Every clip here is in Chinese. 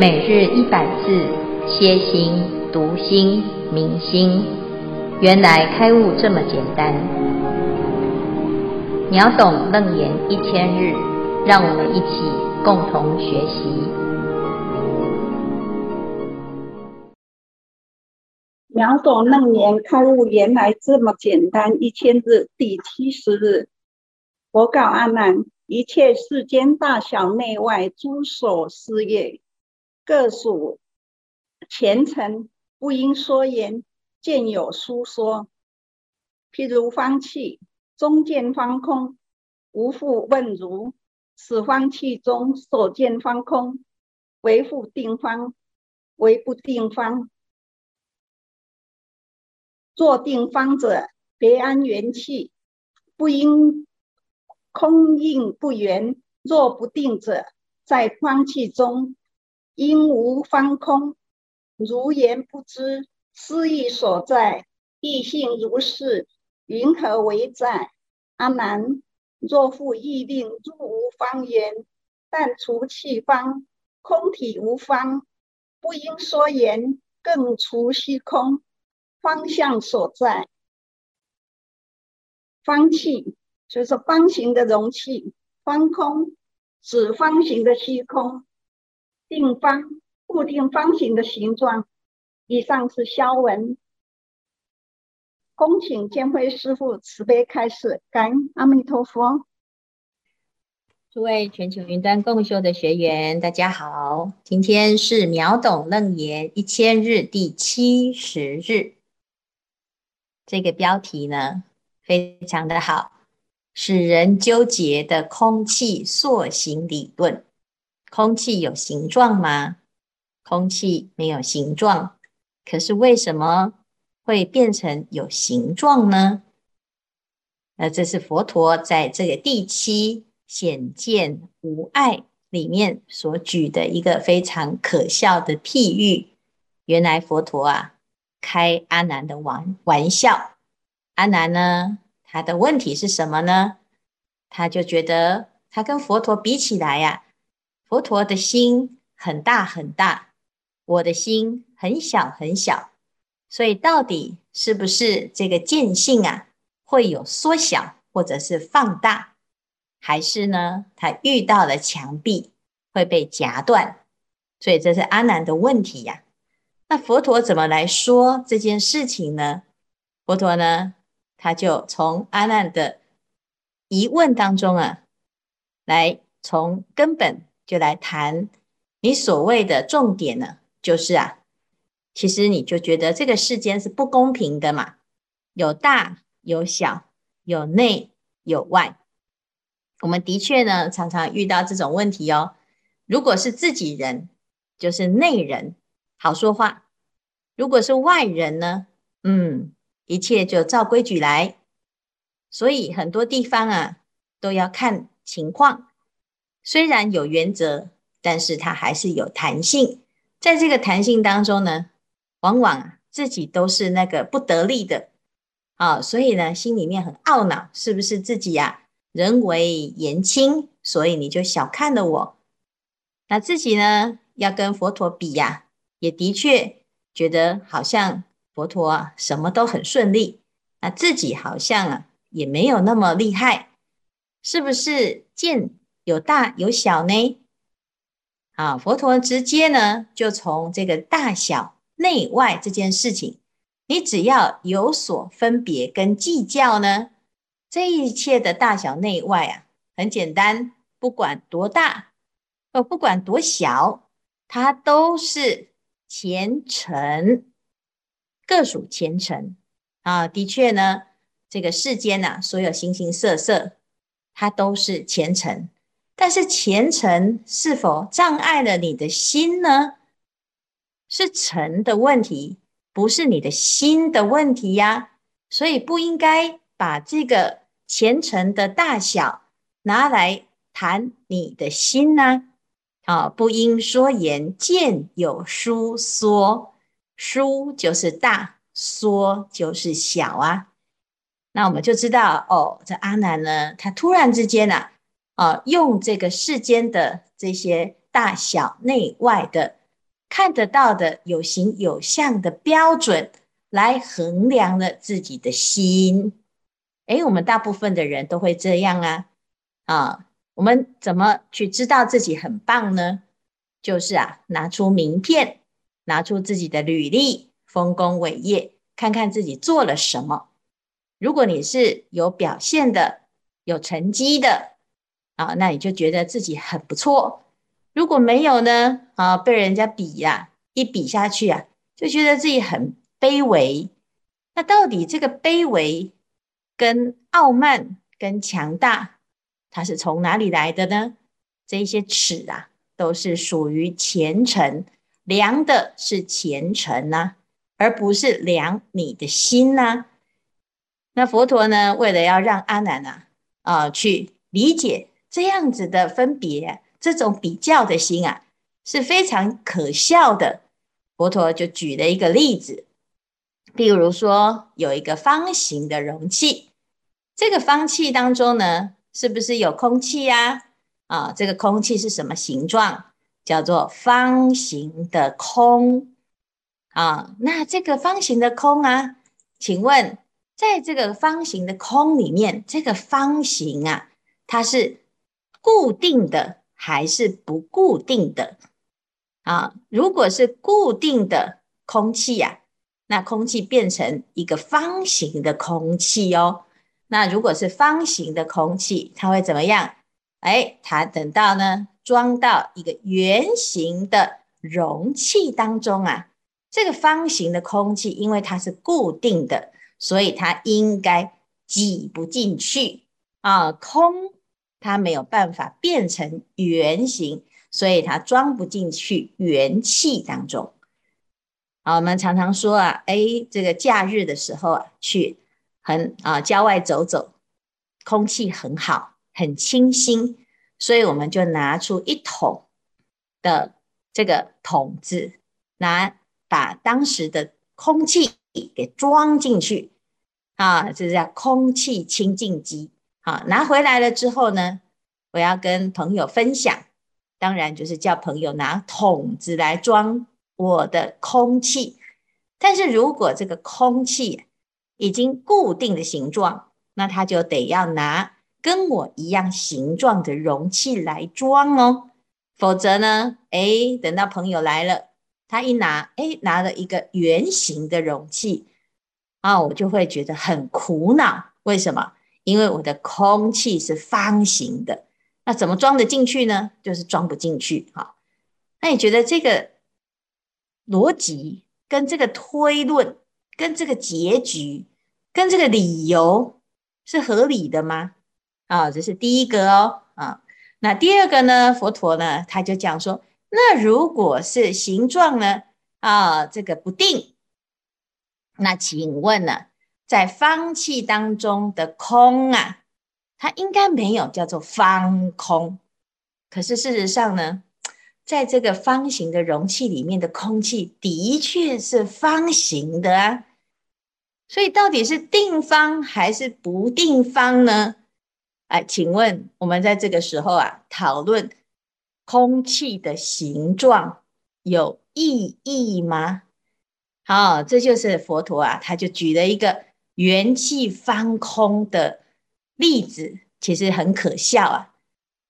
每日一百字，歇心、读心、明心，原来开悟这么简单。秒懂楞严一千日，让我们一起共同学习。秒懂楞严开悟原来这么简单，一千日第七十日，佛告阿难：一切世间大小内外诸所事业。各属前尘，不应说言，见有书说。譬如方器，中见方空，无复问如：此方器中所见方空，为复定方，为不定方。若定方者，别安元气，不应空应不圆；若不定者，在方器中。应无方空，如言不知，斯义所在，义性如是，云何为在？阿难，若复意令诸无方言，但除气方，空体无方，不应说言，更除虚空，方向所在。方器就是方形的容器，方空指方形的虚空。定方固定方形的形状。以上是消文。恭请见辉师傅慈悲开示。感恩阿弥陀佛。诸位全球云端共修的学员，大家好。今天是秒懂楞严一千日第七十日。这个标题呢，非常的好，使人纠结的空气塑形理论。空气有形状吗？空气没有形状，可是为什么会变成有形状呢？那这是佛陀在这个第七显见无碍里面所举的一个非常可笑的譬喻。原来佛陀啊，开阿难的玩玩笑。阿难呢，他的问题是什么呢？他就觉得他跟佛陀比起来呀、佛陀的心很大很大，我的心很小很小，所以到底是不是这个见性啊，会有缩小或者是放大，还是呢，他遇到了墙壁会被夹断？所以这是阿难的问题呀。那佛陀怎么来说这件事情呢？佛陀呢，他就从阿难的疑问当中啊，来从根本。就来谈你所谓的重点呢，就是啊，其实你就觉得这个世间是不公平的嘛，有大有小，有内有外。我们的确呢，常常遇到这种问题哦。如果是自己人，就是内人，好说话；如果是外人呢，嗯，一切就照规矩来。所以很多地方啊，都要看情况。虽然有原则，但是它还是有弹性。在这个弹性当中呢，往往自己都是那个不得力的啊，所以呢，心里面很懊恼，是不是自己呀、人微言轻，所以你就小看了我。那自己呢，要跟佛陀比呀、也的确觉得好像佛陀，什么都很顺利，那自己好像啊，也没有那么厉害，是不是见？有大有小呢，啊，佛陀直接呢就从这个大小内外这件事情，你只要有所分别跟计较呢，这一切的大小内外啊，很简单，不管多大，哦，不管多小，它都是前尘，各属前尘啊。的确呢，这个世间呐、啊，所有形形色色，它都是前尘。但是前尘是否障碍了你的心呢？是尘的问题，不是你的心的问题呀。所以不应该把这个前尘的大小拿来谈你的心呢。啊，不应说言，见有书说，书就是大，说就是小啊。那我们就知道哦，这阿难呢，他突然之间啊。啊，用这个世间的这些大小内外的看得到的有形有相的标准来衡量了自己的心。诶，我们大部分的人都会这样啊，啊，我们怎么去知道自己很棒呢？就是啊，拿出名片，拿出自己的履历，丰功伟业，看看自己做了什么。如果你是有表现的、有成绩的啊，那你就觉得自己很不错。如果没有呢？啊，被人家比呀、啊，一比下去啊，就觉得自己很卑微。那到底这个卑微跟傲慢跟强大，它是从哪里来的呢？这些尺啊。都是属于前程，量的是前程呐、啊，而不是量你的心呐、那佛陀呢，为了要让阿难啊啊、去理解这样子的分别，这种比较的心啊是非常可笑的。佛陀就举了一个例子，譬如说有一个方形的容器，这个方器当中呢，是不是有空气呀、啊？啊，这个空气是什么形状？叫做方形的空。啊，那这个方形的空啊，请问，在这个方形的空里面，这个方形啊，它是固定的还是不固定的？啊，如果是固定的空气呀，那空气变成一个方形的空气哦。那如果是方形的空气，它会怎么样？哎，它等到呢，装到一个圆形的容器当中啊，这个方形的空气，因为它是固定的，所以它应该挤不进去啊。空它没有办法变成圆形，所以它装不进去元气当中。好，我们常常说啊，哎，这个假日的时候啊，去很啊郊外走走，空气很好。很清新，所以我们就拿出一桶的这个桶子，拿把当时的空气给装进去啊，这叫空气清净机。好，拿回来了之后呢，我要跟朋友分享，当然就是叫朋友拿桶子来装我的空气。但是如果这个空气已经固定的形状，那他就得要拿。跟我一样形状的容器来装哦，否则呢，诶，等到朋友来了，他一拿，诶，拿了一个圆形的容器，啊，我就会觉得很苦恼。为什么？因为我的空气是方形的，那怎么装得进去呢？就是装不进去。好，那你觉得这个逻辑跟这个推论、跟这个结局、跟这个理由是合理的吗？啊，这是第一个哦，啊，那第二个呢？佛陀呢，他就讲说，那如果是形状呢，啊，这个不定，那请问呢，在方器当中的空啊，它应该没有叫做方空，可是事实上呢，在这个方形的容器里面的空气的确是方形的啊，所以到底是定方还是不定方呢？哎，请问我们在这个时候啊，讨论空气的形状有意义吗？好，这就是佛陀啊，他就举了一个元气方空的例子，其实很可笑啊。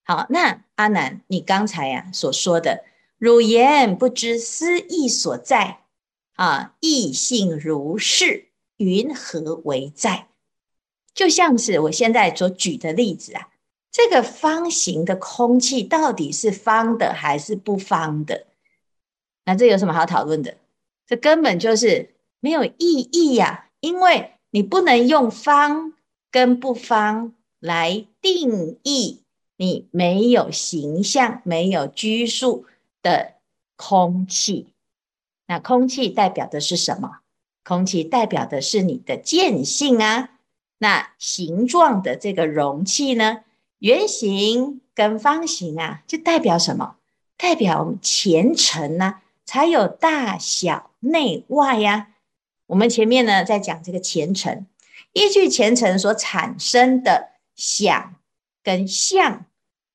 好，那阿南，你刚才呀、所说的“汝言不知思义所在”，啊，义性如是，云何为在？就像是我现在所举的例子啊，这个方形的空气到底是方的还是不方的？那这有什么好讨论的？这根本就是没有意义呀，因为你不能用方跟不方来定义你没有形象、没有拘束的空气。那空气代表的是什么？空气代表的是你的见性啊。那形状的这个容器呢，圆形跟方形啊，就代表什么？代表前尘呐、啊，才有大小内外呀、啊。我们前面呢在讲这个前尘，依据前尘所产生的想跟相，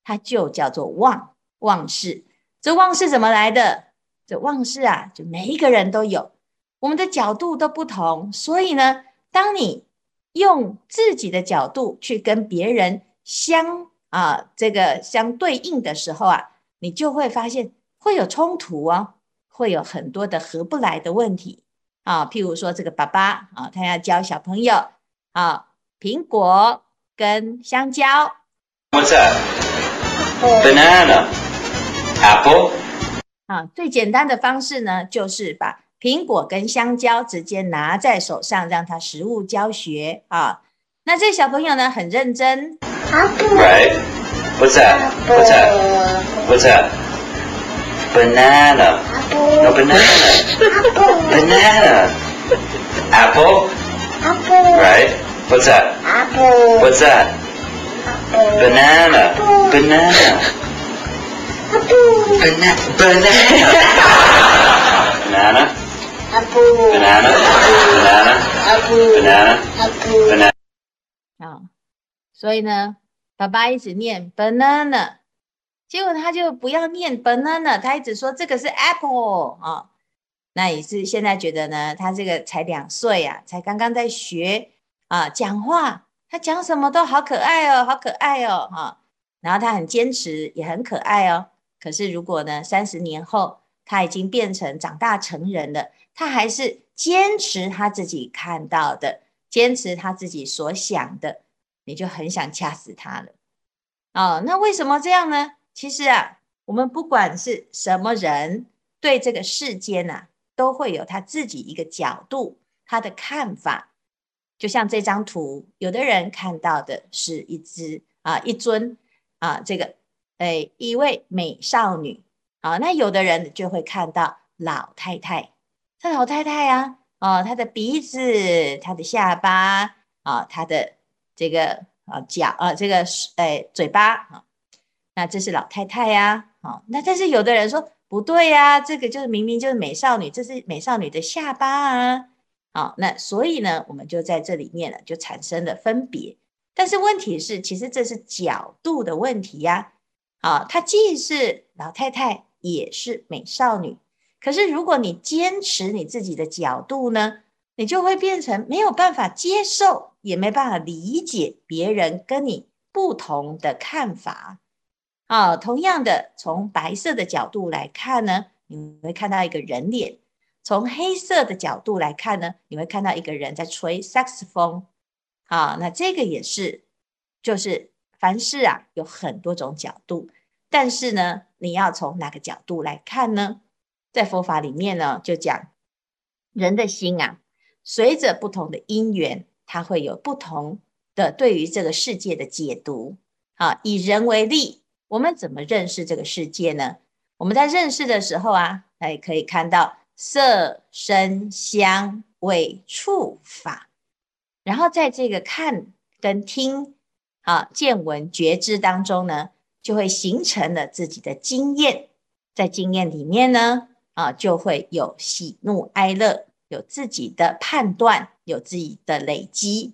它就叫做妄妄识。这妄识怎么来的？这忘事啊，就每一个人都有，我们的角度都不同，所以呢，当你用自己的角度去跟别人相啊这个相对应的时候啊，你就会发现会有冲突哦，会有很多的合不来的问题啊。譬如说这个爸爸啊，他要教小朋友啊，苹果跟香蕉。What's that? Banana, apple. 啊，最简单的方式呢，就是把苹果跟香蕉直接拿在手上，让他实物教学啊。那这小朋友呢，很认真。Right. What's that? What's that? What's that? Banana. No banana. Banana. Apple. Right. What's that? What's that? Banana. Banana. Banana, banana, banana, banana, banana, banana, 啊，所以呢，爸爸一直念 banana， 结果他就不要念 banana，他一直说这个是 apple 啊。那也是现在觉得呢，他这个才两岁啊，才刚刚在学啊讲话，他讲什么都好可爱哦，好可爱哦，哈。然后他很坚持，也很可爱哦。可是，如果呢，三十年后他已经变成长大成人了，他还是坚持他自己看到的，坚持他自己所想的，你就很想掐死他了。哦，那为什么这样呢？其实啊，我们不管是什么人，对这个世间呐、啊，都会有他自己一个角度，他的看法。就像这张图，有的人看到的是一只啊，一尊啊，这个。哎，一位美少女啊，那有的人就会看到老太太。这老太太呀，哦，她的鼻子、她的下巴啊，她的这个啊脚啊，这个哎嘴巴啊，那这是老太太呀。好，那但是有的人说不对呀，这个就是明明就是美少女，这是美少女的下巴啊。好，那所以呢，我们就在这里面呢，就产生了分别。但是问题是，其实这是角度的问题呀。啊，她既是老太太，也是美少女。可是，如果你坚持你自己的角度呢，你就会变成没有办法接受，也没办法理解别人跟你不同的看法。啊，同样的，从白色的角度来看呢，你会看到一个人脸；从黑色的角度来看呢，你会看到一个人在吹萨克斯风。啊，那这个也是，就是。凡事啊，有很多种角度，但是呢，你要从哪个角度来看呢？在佛法里面呢，就讲人的心啊，随着不同的因缘，它会有不同的对于这个世界的解读。啊，以人为例，我们怎么认识这个世界呢？我们在认识的时候啊，哎，可以看到色、声、香、味、触、法，然后在这个看跟听。啊，见闻觉知当中呢，就会形成了自己的经验，在经验里面呢，啊，就会有喜怒哀乐，有自己的判断，有自己的累积。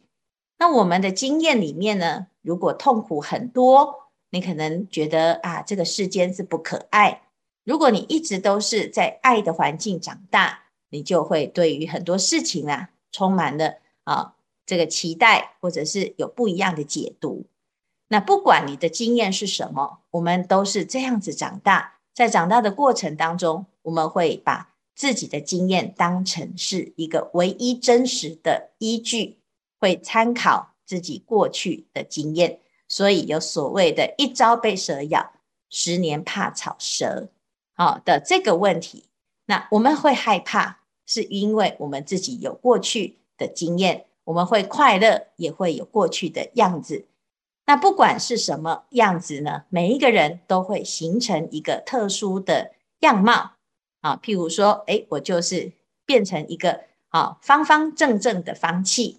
那我们的经验里面呢，如果痛苦很多，你可能觉得啊，这个世间是不可爱。如果你一直都是在爱的环境长大，你就会对于很多事情啊，充满了啊。这个期待，或者是有不一样的解读。那不管你的经验是什么，我们都是这样子长大。在长大的过程当中，我们会把自己的经验当成是一个唯一真实的依据，会参考自己过去的经验。所以有所谓的一朝被蛇咬，十年怕草蛇，好的这个问题。那我们会害怕，是因为我们自己有过去的经验。我们会快乐，也会有过去的样子。那不管是什么样子呢，每一个人都会形成一个特殊的样貌啊。譬如说，诶，我就是变成一个啊方方正正的方器。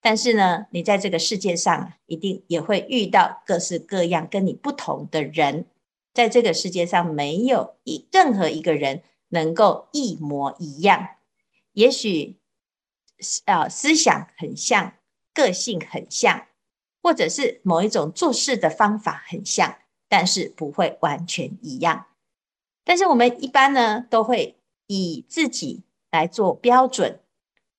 但是呢，你在这个世界上一定也会遇到各式各样跟你不同的人。在这个世界上，没有一任何一个人能够一模一样。也许。啊，思想很像，个性很像，或者是某一种做事的方法很像，但是不会完全一样。但是我们一般呢，都会以自己来做标准。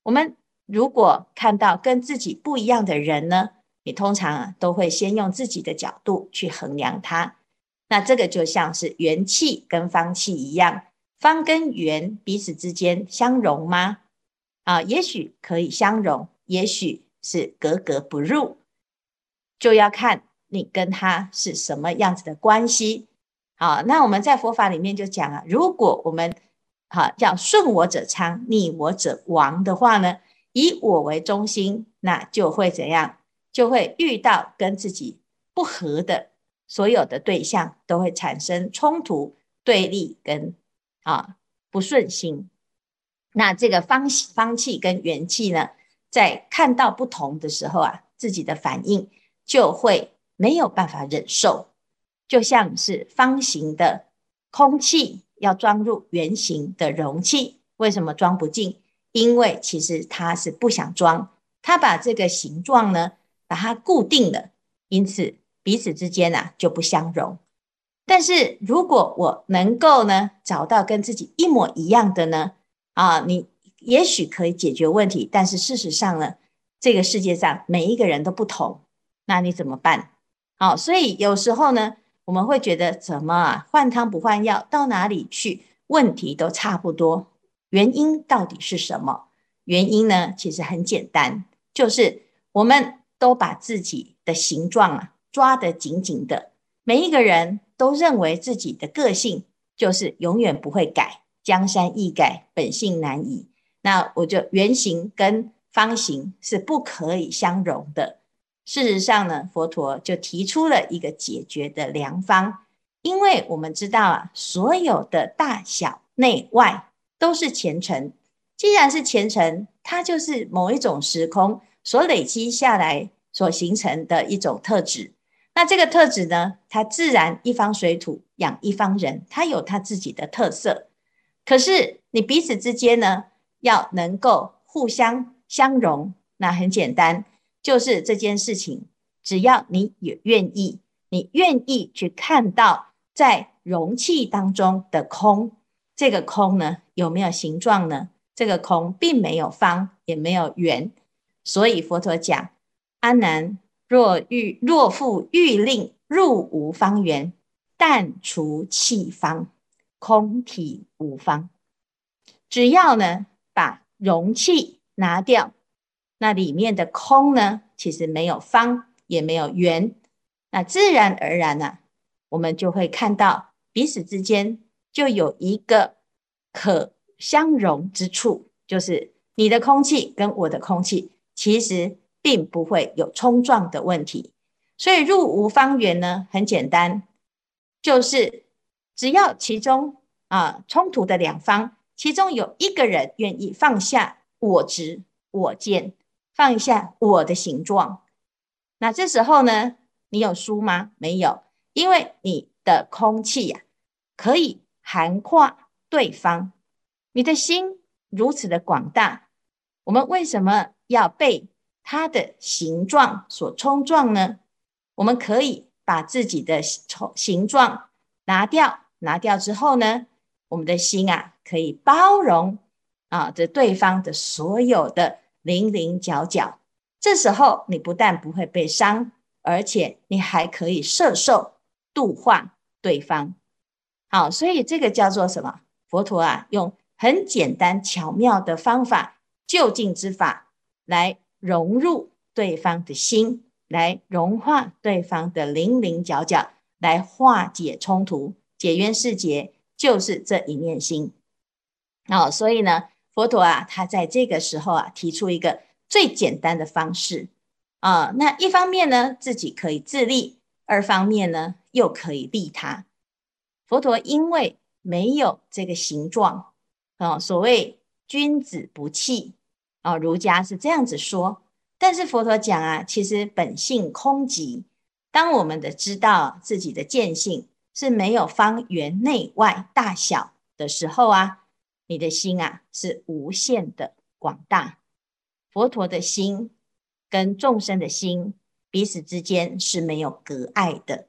我们如果看到跟自己不一样的人呢，你通常啊都会先用自己的角度去衡量他。那这个就像是元气跟方气一样，方跟圆彼此之间相融吗？啊，也许可以相融，也许是格格不入，就要看你跟他是什么样子的关系。好，那我们在佛法里面就讲啊，如果我们好叫顺我者昌，逆我者亡的话呢，以我为中心，那就会怎样？就会遇到跟自己不合的。所有的对象都会产生冲突、对立跟啊不顺心。那这个方方气跟元气呢，在看到不同的时候啊，自己的反应就会没有办法忍受。就像是方形的空气要装入圆形的容器，为什么装不进？因为其实他是不想装，他把这个形状呢，把它固定了，因此。彼此之间啊就不相容，但是如果我能够呢找到跟自己一模一样的呢啊，你也许可以解决问题，但是事实上呢，这个世界上每一个人都不同，那你怎么办？好，所以有时候呢，我们会觉得怎么啊换汤不换药，到哪里去问题都差不多，原因到底是什么？原因呢其实很简单，就是我们都把自己的形状啊。抓得紧紧的，每一个人都认为自己的个性就是永远不会改，江山易改，本性难移。那我就圆形跟方形是不可以相容的。事实上呢，佛陀就提出了一个解决的良方，因为我们知道啊，所有的大小内外都是前尘。既然是前尘，它就是某一种时空所累积下来所形成的一种特质。那这个特质呢，它自然一方水土养一方人，它有它自己的特色。可是你彼此之间呢，要能够互相相融，那很简单，就是这件事情，只要你也愿意，你愿意去看到在容器当中的空，这个空呢，有没有形状呢？这个空并没有方，也没有圆，所以佛陀讲阿难。若欲若复欲令入无方圆，但除气方，空体无方。只要呢把容器拿掉，那里面的空呢，其实没有方，也没有圆，那自然而然呢、我们就会看到彼此之间就有一个可相容之处，就是你的空气跟我的空气，其实。并不会有冲撞的问题，所以入无方圆呢，很简单，就是只要其中啊冲突的两方，其中有一个人愿意放下我执、我见，放下我的形状，那这时候呢，你有输吗？没有，因为你的空气呀、可以涵跨对方，你的心如此的广大，我们为什么要被？它的形状所冲撞呢？我们可以把自己的形形状拿掉，拿掉之后呢，我们的心啊可以包容啊这对方的所有的零零角角。这时候你不但不会被伤，而且你还可以摄受度化对方。好，所以这个叫做什么？佛陀啊，用很简单巧妙的方法，就近之法来。融入对方的心，来融化对方的棱棱角角，来化解冲突，解冤释结，就是这一念心。哦，所以呢，佛陀啊，他在这个时候啊，提出一个最简单的方式啊、那一方面呢，自己可以自利；二方面呢，又可以利他。佛陀因为没有这个形状啊、所谓君子不器。啊，儒家是这样子说，但是佛陀讲啊，其实本性空寂。当我们的知道自己的见性是没有方圆内外大小的时候啊，你的心啊是无限的广大。佛陀的心跟众生的心彼此之间是没有隔碍的。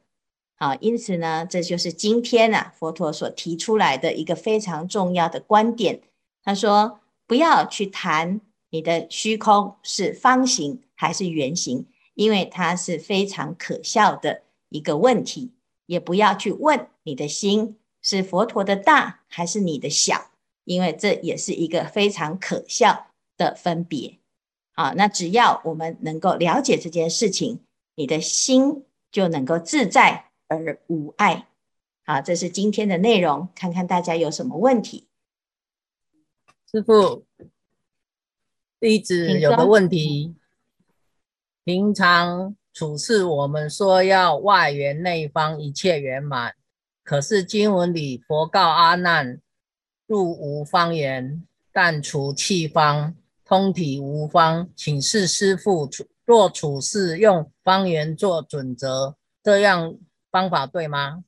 啊，因此呢，这就是今天啊佛陀所提出来的一个非常重要的观点。他说，不要去谈你的虚空是方形还是圆形，因为它是非常可笑的一个问题。也不要去问你的心是佛陀的大还是你的小，因为这也是一个非常可笑的分别。啊，那只要我们能够了解这件事情，你的心就能够自在。而无碍，好，这是今天的内容。看看大家有什么问题？师傅，弟子有个问题。平常处事，我们说要外圆内方，一切圆满。可是经文里佛告阿难：入无方圆，但处气方，通体无方。请示师父，若处事用方圆做准则，这样？方法对吗？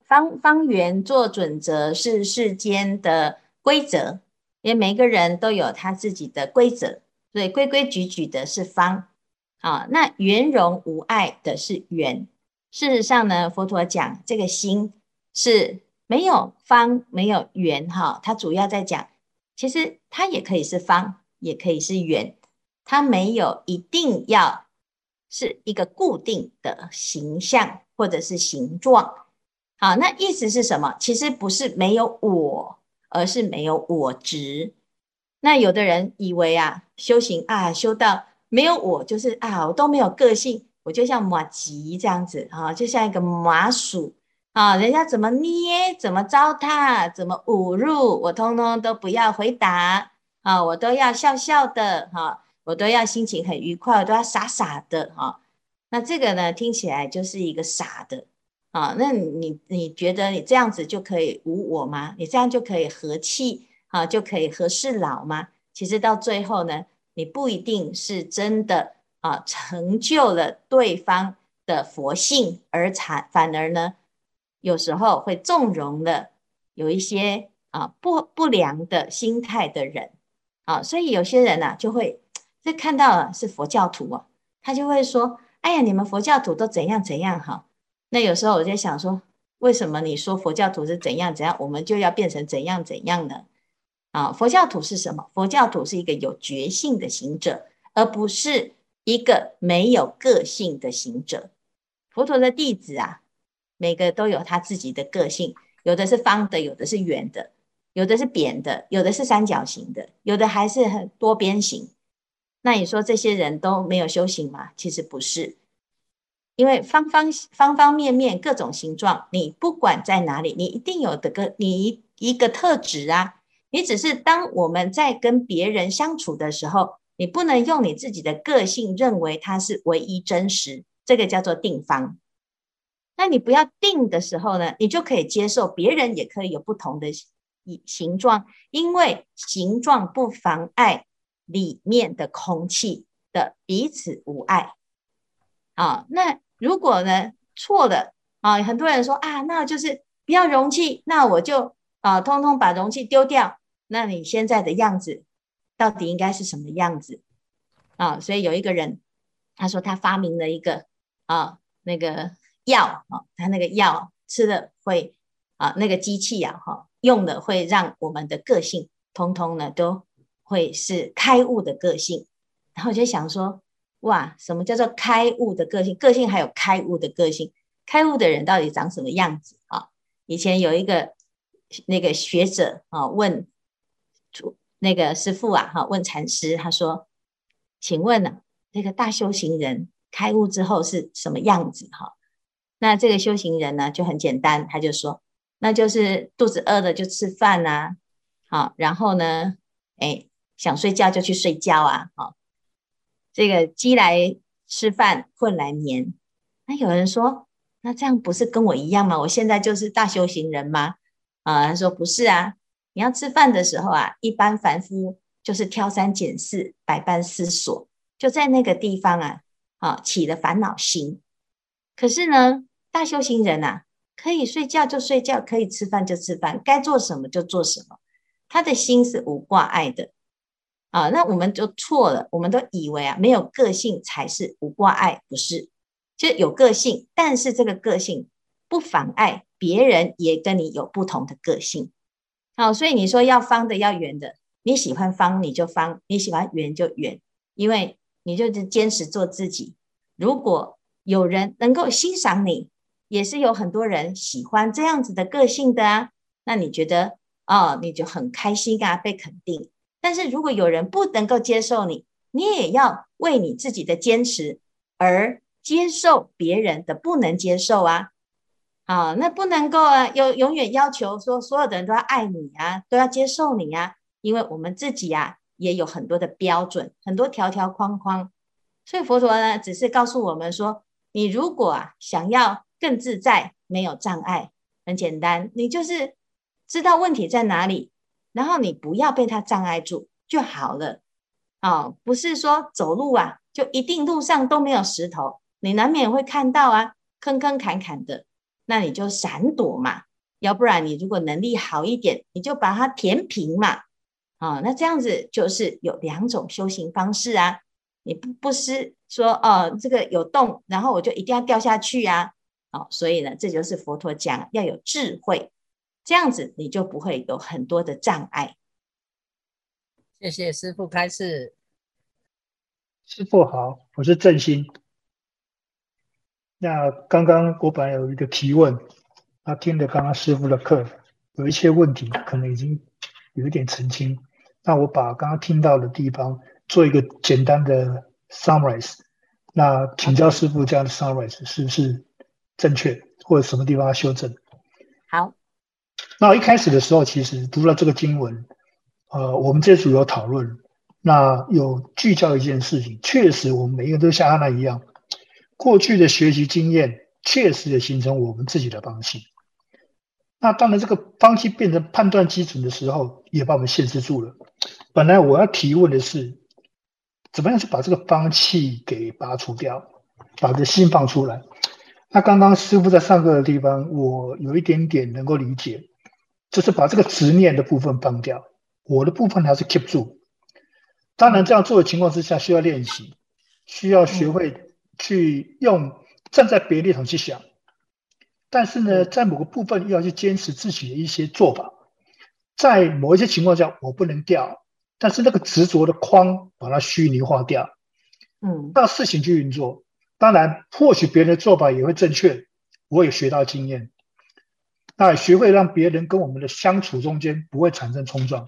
方方圆做准则是世间的规则，因为每个人都有他自己的规则，所以规规矩矩的是方。啊，那圆融无碍的是圆。事实上呢，佛陀讲这个心是没有方没有圆哈，他主要在讲，其实它也可以是方，也可以是圆，它没有一定要。是一个固定的形象或者是形状，好，那意思是什么？其实不是没有我，而是没有我执。那有的人以为啊，修行啊，修到没有我，就是啊，我都没有个性，我就像麻糬这样子啊，就像一个麻薯啊，人家怎么捏，怎么糟蹋，怎么侮辱，我通通都不要回答啊，我都要笑笑的哈。我都要心情很愉快，我都要傻傻的哈。那这个呢，听起来就是一个傻的啊。那你你觉得你这样子就可以无我吗？你这样就可以和气啊，就可以和事佬吗？其实到最后呢，你不一定是真的啊，成就了对方的佛性而产，反而呢，有时候会纵容了有一些啊不不良的心态的人啊。所以有些人呢、啊，就会。这看到了是佛教徒哦，他就会说：“哎呀，你们佛教徒都怎样怎样哈。”那有时候我就想说，为什么你说佛教徒是怎样怎样，我们就要变成怎样怎样呢？啊，佛教徒是什么？佛教徒是一个有觉性的行者，而不是一个没有个性的行者。佛陀的弟子啊，每个都有他自己的个性，有的是方的，有的是圆的，有的是扁的，有的是三角形的，有的还是很多边形。那你说这些人都没有修行吗？其实不是，因为方方方方面面各种形状，你不管在哪里，你一定有的个你一一个特质啊。你只是当我们在跟别人相处的时候，你不能用你自己的个性认为它是唯一真实，这个叫做定方。那你不要定的时候呢，你就可以接受别人也可以有不同的形形状，因为形状不妨碍。里面的空气的彼此无碍啊，那如果呢错了啊，很多人说啊，那就是不要容器，那我就啊，通通把容器丢掉。那你现在的样子到底应该是什么样子啊？所以有一个人他说他发明了一个啊那个药啊，他那个药吃了会啊那个机器呀哈用的会让我们的个性通通呢都。会是开悟的个性，然后我就想说，哇，什么叫做开悟的个性？个性还有开悟的个性，开悟的人到底长什么样子啊？以前有一个那个学者啊，问那个师父啊，哈，问禅师，他说，请问呢、那个大修行人开悟之后是什么样子？哈，那这个修行人呢，就很简单，他就说，那就是肚子饿了就吃饭呐，好，然后呢，哎。想睡觉就去睡觉啊！好，这个鸡来吃饭，困来眠。那有人说，那这样不是跟我一样吗？我现在就是大修行人吗？啊，他说不是啊。你要吃饭的时候啊，一般凡夫就是挑三拣四，百般思索，就在那个地方啊，啊起了烦恼心。可是呢，大修行人啊，可以睡觉就睡觉，可以吃饭就吃饭，该做什么就做什么，他的心是无挂碍的。啊，那我们就错了，我们都以为啊，没有个性才是无挂碍，不是？就有个性，但是这个个性不妨碍别人也跟你有不同的个性。好，所以你说要方的要圆的，你喜欢方你就方，你喜欢圆就圆，因为你就是坚持做自己。如果有人能够欣赏你，也是有很多人喜欢这样子的个性的啊。那你觉得哦，你就很开心啊，被肯定。但是如果有人不能够接受你，你也要为你自己的坚持而接受别人的不能接受啊。啊，那不能够啊，有永远要求说所有的人都要爱你啊，都要接受你啊，因为我们自己啊也有很多的标准，很多条条框框。所以佛陀呢，只是告诉我们说，你如果啊想要更自在，没有障碍，很简单，你就是。知道问题在哪里，然后你不要被它障碍住就好了。哦，不是说走路啊，就一定路上都没有石头，你难免会看到啊，坑坑坎坎的，那你就闪躲嘛。要不然你如果能力好一点，你就把它填平嘛。啊、哦，那这样子就是有两种修行方式啊。你不不是说哦，这个有洞，然后我就一定要掉下去啊。哦，所以呢，这就是佛陀讲要有智慧。这样子你就不会有很多的障碍。谢谢师傅开示。师傅好，我是振兴。那刚刚我本来有一个提问，他听了刚刚师傅的课，有一些问题可能已经有一点澄清。那我把刚刚听到的地方做一个简单的 summarize。那请教师傅，这样的 summarize 是不是正确，或者什么地方要修正？好。那一开始的时候，其实读了这个经文，呃，我们这组有讨论，那有聚焦一件事情，确实我们每一个都像阿难一样，过去的学习经验确实也形成我们自己的方式。那当然，这个方式变成判断基准的时候，也把我们限制住了。本来我要提问的是，怎么样去把这个方气给拔除掉，把这心放出来。那刚刚师傅在上课的地方，我有一点点能够理解。就是把这个执念的部分放掉，我的部分还是 keep 住。当然，这样做的情况之下需要练习，需要学会去用站在别的立场去想。但是呢，在某个部分又要去坚持自己的一些做法。在某一些情况下，我不能掉，但是那个执着的框把它虚拟化掉，嗯，让事情去运作。当然，或许别人的做法也会正确，我也学到经验。那学会让别人跟我们的相处中间不会产生冲撞，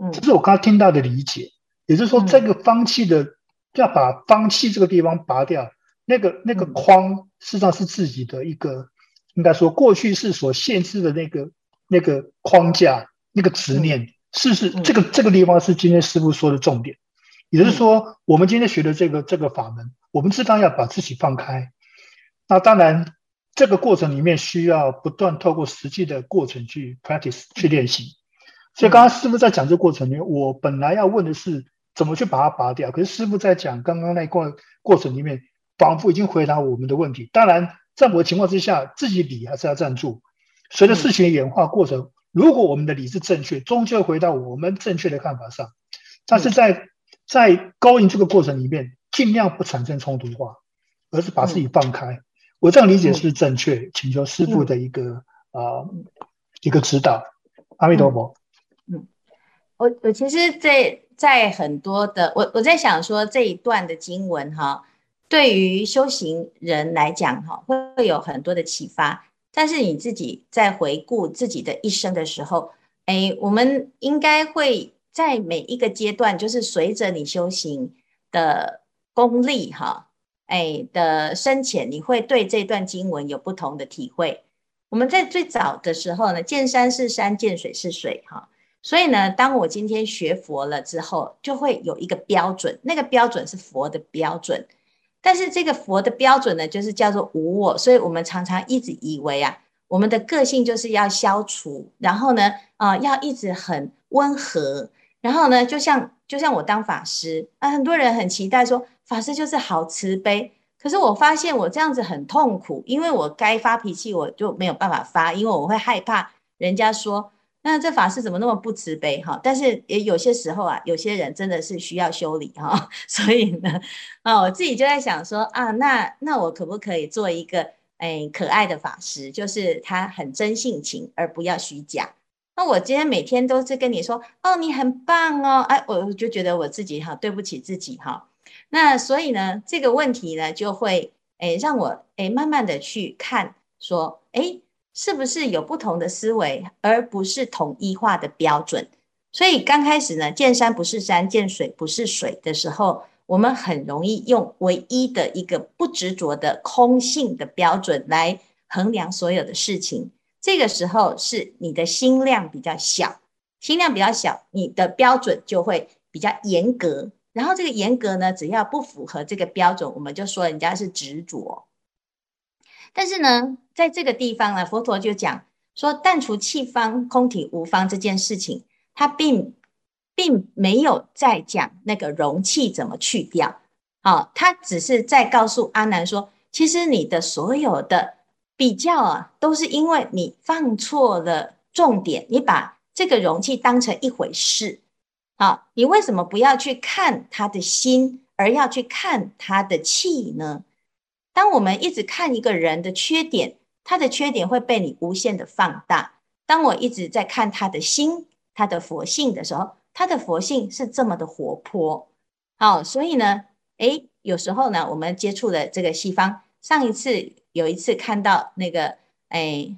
嗯，这是我刚刚听到的理解。也就是说，这个方气的要把方气这个地方拔掉，那个那个框实际上是自己的一个，应该说过去是所限制的那个那个框架，那个执念，是不是这个这个地方是今天师傅说的重点。也就是说，我们今天学的这个这个法门，我们知道要把自己放开。那当然。这个过程里面需要不断透过实际的过程去 practice 去练习，所以刚刚师傅在讲这个过程里面，我本来要问的是怎么去把它拔掉，可是师傅在讲刚刚那过过程里面，仿佛已经回答我们的问题。当然，在我的情况之下，自己理还是要站住。随着事情的演化过程，如果我们的理是正确，终究回到我们正确的看法上。但是在在勾引这个过程里面，尽量不产生冲突化，而是把自己放开。我这样理解是正确？嗯、请求师傅的一个啊、嗯呃、一个指导。阿弥陀佛。嗯，我我其实在在很多的我我在想说这一段的经文哈，对于修行人来讲哈，会会有很多的启发。但是你自己在回顾自己的一生的时候，哎，我们应该会在每一个阶段，就是随着你修行的功力哈。哎的深浅，你会对这段经文有不同的体会。我们在最早的时候呢，见山是山，见水是水，哈。所以呢，当我今天学佛了之后，就会有一个标准，那个标准是佛的标准。但是这个佛的标准呢，就是叫做无我。所以我们常常一直以为啊，我们的个性就是要消除，然后呢，啊、要一直很温和，然后呢，就像就像我当法师啊，很多人很期待说。法师就是好慈悲，可是我发现我这样子很痛苦，因为我该发脾气我就没有办法发，因为我会害怕人家说那这法师怎么那么不慈悲哈？但是也有些时候啊，有些人真的是需要修理哈，所以呢，啊，我自己就在想说啊，那那我可不可以做一个哎可爱的法师，就是他很真性情，而不要虚假。那我今天每天都是跟你说哦，你很棒哦，哎，我就觉得我自己哈对不起自己哈。那所以呢，这个问题呢就会哎让我哎慢慢的去看说哎。是不是有不同的思维，而不是统一化的标准？所以刚开始呢，见山不是山，见水不是水的时候，我们很容易用唯一的一个不执着的空性的标准来衡量所有的事情。这个时候是你的心量比较小，心量比较小，你的标准就会比较严格。然后这个严格呢，只要不符合这个标准，我们就说人家是执着。但是呢，在这个地方呢，佛陀就讲说，但除气方，空体无方这件事情，他并并没有在讲那个容器怎么去掉，好，他只是在告诉阿难说，其实你的所有的比较啊，都是因为你放错了重点，你把这个容器当成一回事，好，你为什么不要去看他的心，而要去看他的气呢？当我们一直看一个人的缺点，他的缺点会被你无限的放大。当我一直在看他的心、他的佛性的时候，他的佛性是这么的活泼。好，所以呢，诶，有时候呢，我们接触了这个西方。上一次有一次看到那个，诶，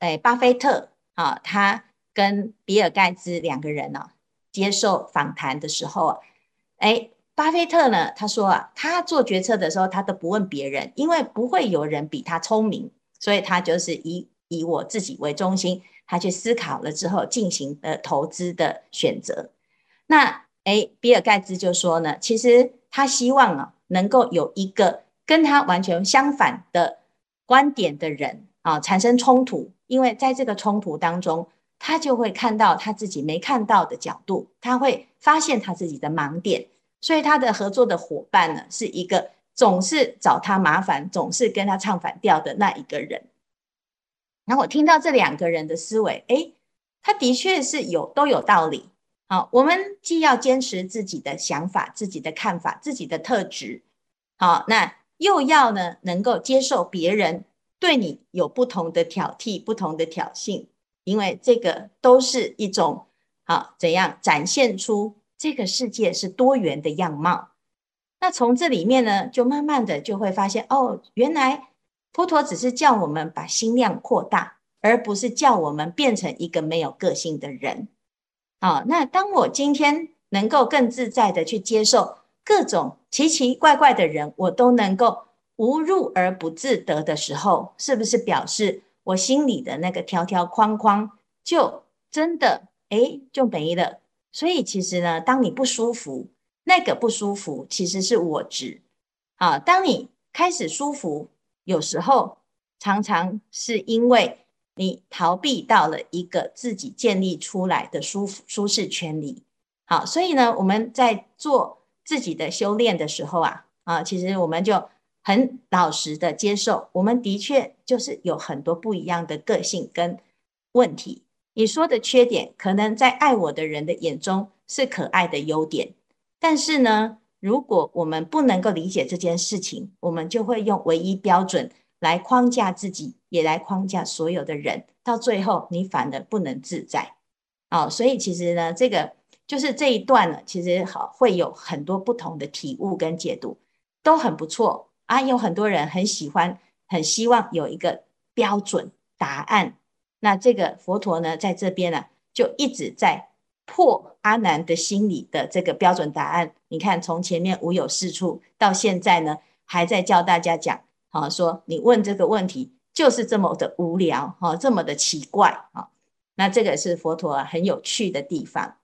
诶，巴菲特啊，他跟比尔盖茨两个人呢、接受访谈的时候啊，诶。巴菲特呢，他说啊，他做决策的时候，他都不问别人，因为不会有人比他聪明，所以他就是以以我自己为中心，他去思考了之后进行的投资的选择。那诶，比尔盖茨就说呢，其实他希望啊，能够有一个跟他完全相反的观点的人啊，产生冲突，因为在这个冲突当中，他就会看到他自己没看到的角度，他会发现他自己的盲点。所以他的合作的伙伴呢，是一个总是找他麻烦，总是跟他唱反调的那一个人。然后我听到这两个人的思维，诶，他的确是有都有道理。好，我们既要坚持自己的想法、自己的看法、自己的特质，好，那又要呢能够接受别人对你有不同的挑剔、不同的挑衅，因为这个都是一种好怎样展现出。这个世界是多元的样貌，那从这里面呢，就慢慢的就会发现，哦，原来佛陀只是叫我们把心量扩大，而不是叫我们变成一个没有个性的人。啊，那当我今天能够更自在的去接受各种奇奇怪怪的人，我都能够无入而不自得的时候，是不是表示我心里的那个条条框框就真的诶就没了？所以其实呢，当你不舒服，那个不舒服其实是我执。啊，当你开始舒服，有时候常常是因为你逃避到了一个自己建立出来的舒服舒适圈里。好，所以呢，我们在做自己的修炼的时候啊，啊，其实我们就很老实的接受，我们的确就是有很多不一样的个性跟问题。你说的缺点，可能在爱我的人的眼中是可爱的优点，但是呢，如果我们不能够理解这件事情，我们就会用唯一标准来框架自己，也来框架所有的人，到最后你反而不能自在。哦，所以其实呢，这个就是这一段呢，其实好会有很多不同的体悟跟解读，都很不错啊。有很多人很喜欢，很希望有一个标准答案。那这个佛陀呢，在这边呢，就一直在破阿难的心里的这个标准答案。你看，从前面无有是处，到现在呢，还在教大家讲，啊，说你问这个问题就是这么的无聊，哈，这么的奇怪，啊，那这个是佛陀很有趣的地方。